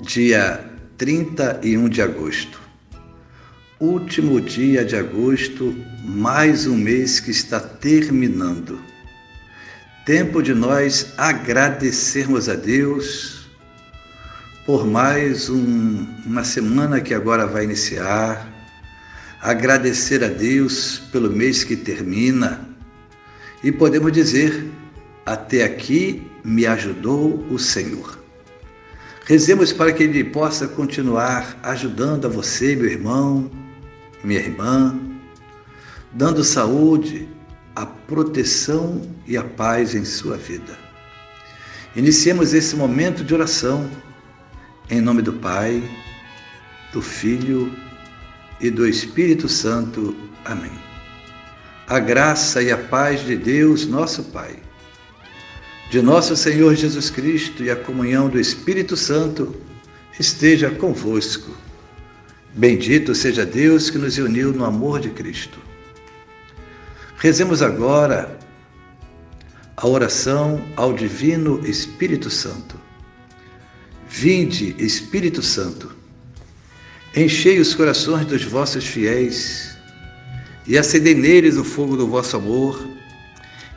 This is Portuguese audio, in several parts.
dia 31 de agosto. Último dia de agosto, mais um mês que está terminando. Tempo de nós agradecermos a Deus por mais um, uma semana que agora vai iniciar, agradecer a Deus pelo mês que termina e podemos dizer: até aqui me ajudou o Senhor. Rezemos para que Ele possa continuar ajudando a você, meu irmão, minha irmã, dando saúde, a proteção e a paz em sua vida. Iniciemos esse momento de oração em nome do Pai, do Filho e do Espírito Santo. Amém. A graça e a paz de Deus, nosso Pai de nosso Senhor Jesus Cristo e a comunhão do Espírito Santo esteja convosco. Bendito seja Deus que nos uniu no amor de Cristo. Rezemos agora a oração ao Divino Espírito Santo. Vinde, Espírito Santo, enchei os corações dos vossos fiéis e acendei neles o fogo do vosso amor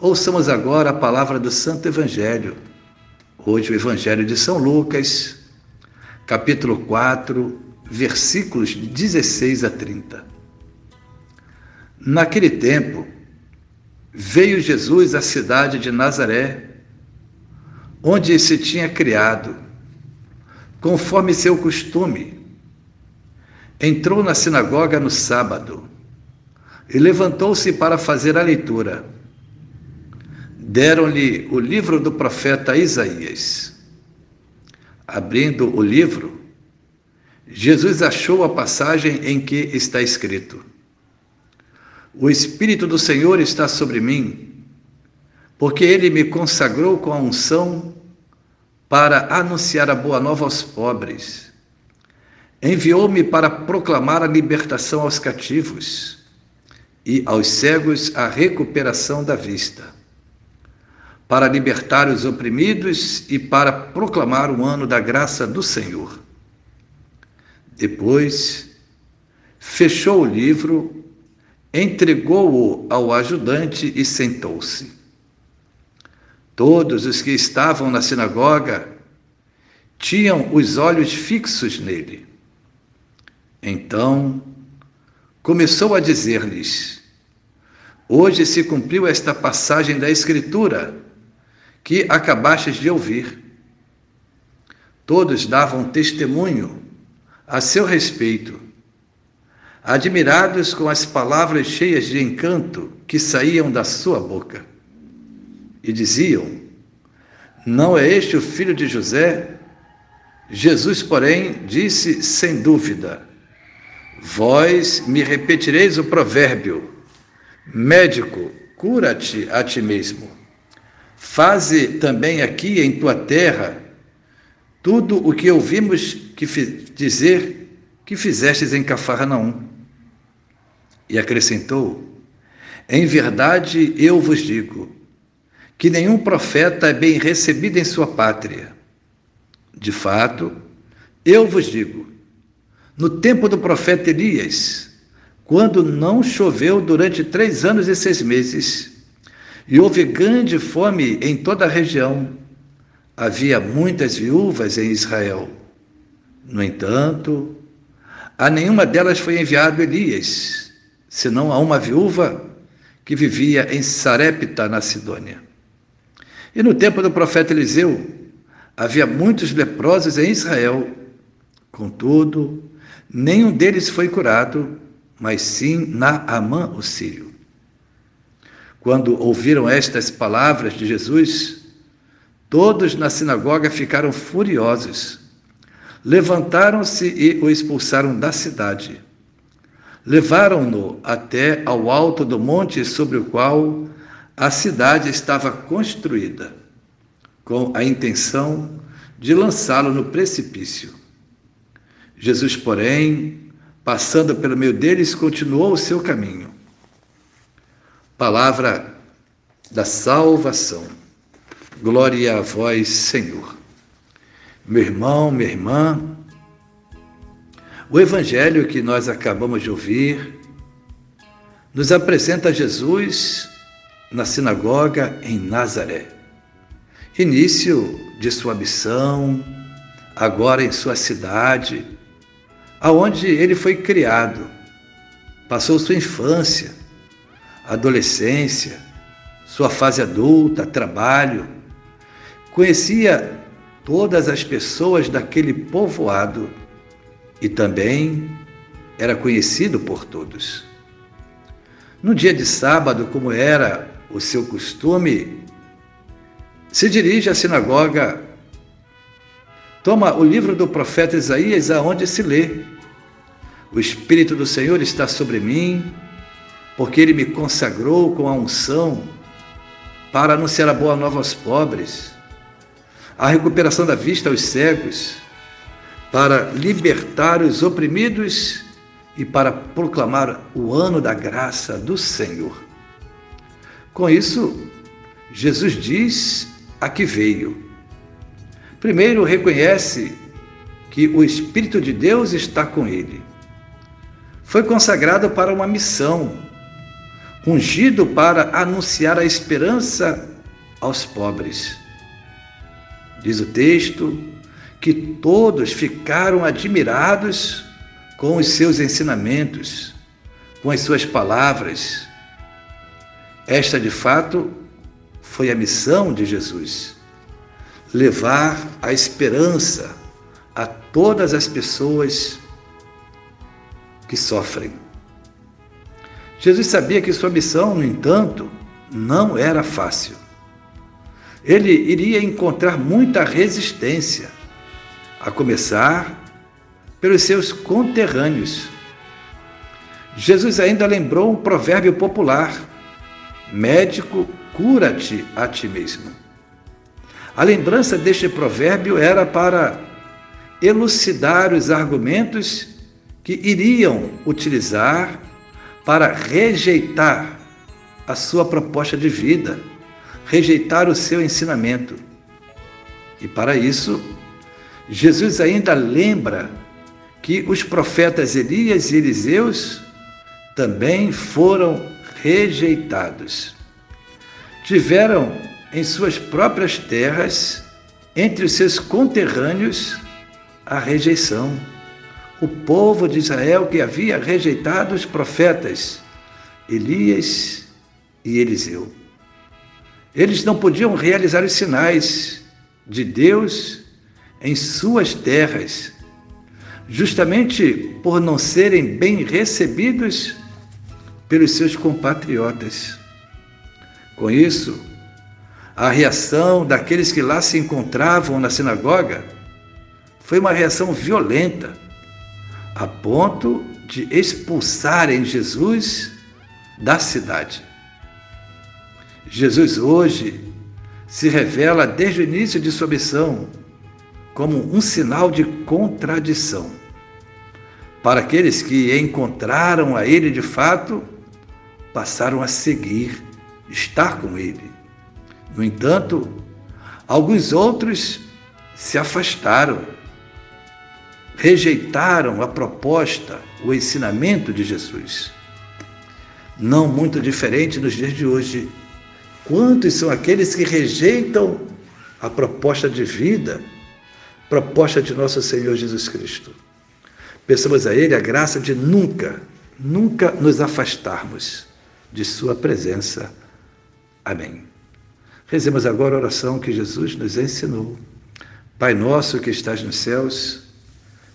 Ouçamos agora a palavra do Santo Evangelho. Hoje, o Evangelho de São Lucas, capítulo 4, versículos de 16 a 30. Naquele tempo, veio Jesus à cidade de Nazaré, onde se tinha criado, conforme seu costume. Entrou na sinagoga no sábado e levantou-se para fazer a leitura deram-lhe o livro do profeta Isaías. Abrindo o livro, Jesus achou a passagem em que está escrito: O Espírito do Senhor está sobre mim, porque ele me consagrou com a unção para anunciar a boa nova aos pobres. Enviou-me para proclamar a libertação aos cativos e aos cegos a recuperação da vista para libertar os oprimidos e para proclamar o ano da graça do Senhor. Depois, fechou o livro, entregou-o ao ajudante e sentou-se. Todos os que estavam na sinagoga tinham os olhos fixos nele. Então, começou a dizer-lhes: Hoje se cumpriu esta passagem da Escritura que acabastes de ouvir. Todos davam testemunho a seu respeito, admirados com as palavras cheias de encanto que saíam da sua boca. E diziam: Não é este o filho de José? Jesus, porém, disse sem dúvida: Vós me repetireis o provérbio: Médico, cura-te a ti mesmo. Faze também aqui em tua terra tudo o que ouvimos que dizer que fizestes em Cafarnaum. E acrescentou: Em verdade eu vos digo que nenhum profeta é bem recebido em sua pátria. De fato, eu vos digo, no tempo do profeta Elias, quando não choveu durante três anos e seis meses, e houve grande fome em toda a região. Havia muitas viúvas em Israel. No entanto, A nenhuma delas foi enviado Elias, senão a uma viúva que vivia em Sarepta, na Sidônia. E no tempo do profeta Eliseu, havia muitos leprosos em Israel. Contudo, nenhum deles foi curado, mas sim Naamã, o sírio. Quando ouviram estas palavras de Jesus, todos na sinagoga ficaram furiosos. Levantaram-se e o expulsaram da cidade. Levaram-no até ao alto do monte sobre o qual a cidade estava construída, com a intenção de lançá-lo no precipício. Jesus, porém, passando pelo meio deles, continuou o seu caminho. Palavra da salvação. Glória a vós, Senhor. Meu irmão, minha irmã, o evangelho que nós acabamos de ouvir nos apresenta Jesus na sinagoga em Nazaré. Início de sua missão, agora em sua cidade, aonde ele foi criado. Passou sua infância, adolescência, sua fase adulta, trabalho. Conhecia todas as pessoas daquele povoado e também era conhecido por todos. No dia de sábado, como era o seu costume, se dirige à sinagoga, toma o livro do profeta Isaías, aonde se lê: O Espírito do Senhor está sobre mim porque ele me consagrou com a unção para anunciar a boa nova aos pobres, a recuperação da vista aos cegos, para libertar os oprimidos e para proclamar o ano da graça do Senhor. Com isso, Jesus diz a que veio. Primeiro, reconhece que o Espírito de Deus está com ele. Foi consagrado para uma missão ungido para anunciar a esperança aos pobres. Diz o texto que todos ficaram admirados com os seus ensinamentos, com as suas palavras. Esta, de fato, foi a missão de Jesus: levar a esperança a todas as pessoas que sofrem. Jesus sabia que sua missão, no entanto, não era fácil. Ele iria encontrar muita resistência, a começar pelos seus conterrâneos. Jesus ainda lembrou um provérbio popular: médico, cura-te a ti mesmo. A lembrança deste provérbio era para elucidar os argumentos que iriam utilizar para rejeitar a sua proposta de vida, rejeitar o seu ensinamento. E para isso, Jesus ainda lembra que os profetas Elias e Eliseus também foram rejeitados. Tiveram em suas próprias terras, entre os seus conterrâneos, a rejeição o povo de Israel que havia rejeitado os profetas Elias e Eliseu. Eles não podiam realizar os sinais de Deus em suas terras, justamente por não serem bem recebidos pelos seus compatriotas. Com isso, a reação daqueles que lá se encontravam na sinagoga foi uma reação violenta a ponto de expulsarem Jesus da cidade. Jesus hoje se revela desde o início de sua missão como um sinal de contradição. Para aqueles que encontraram a Ele de fato, passaram a seguir, estar com Ele. No entanto, alguns outros se afastaram rejeitaram a proposta, o ensinamento de Jesus. Não muito diferente nos dias de hoje. Quantos são aqueles que rejeitam a proposta de vida, proposta de nosso Senhor Jesus Cristo? Peçamos a Ele a graça de nunca, nunca nos afastarmos de Sua presença. Amém. Rezemos agora a oração que Jesus nos ensinou. Pai nosso que estás nos céus,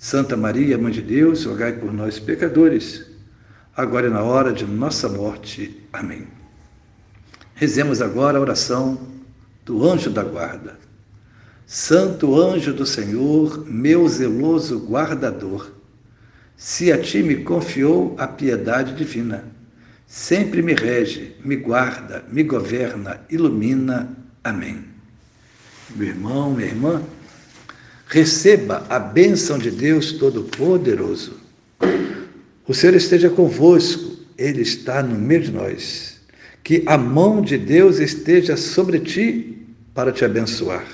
Santa Maria, Mãe de Deus, rogai por nós, pecadores, agora e na hora de nossa morte. Amém. Rezemos agora a oração do anjo da guarda. Santo anjo do Senhor, meu zeloso guardador, se a ti me confiou a piedade divina, sempre me rege, me guarda, me governa, ilumina. Amém. Meu irmão, minha irmã, receba a bênção de Deus Todo-Poderoso. O Senhor esteja convosco, Ele está no meio de nós que a mão de Deus esteja sobre ti para te abençoar,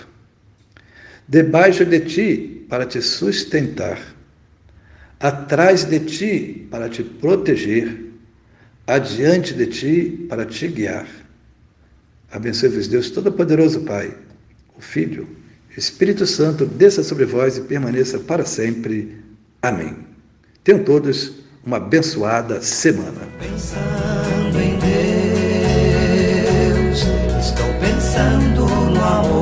debaixo de ti para te sustentar, atrás de ti para te proteger, adiante de ti para te guiar. Abençoe-vos, Deus Todo-Poderoso, Pai, o Filho, o Espírito Santo, desça sobre vós e permaneça para sempre. Amém. Tenham todos uma abençoada semana. Pensando em Deus, estou pensando no amor.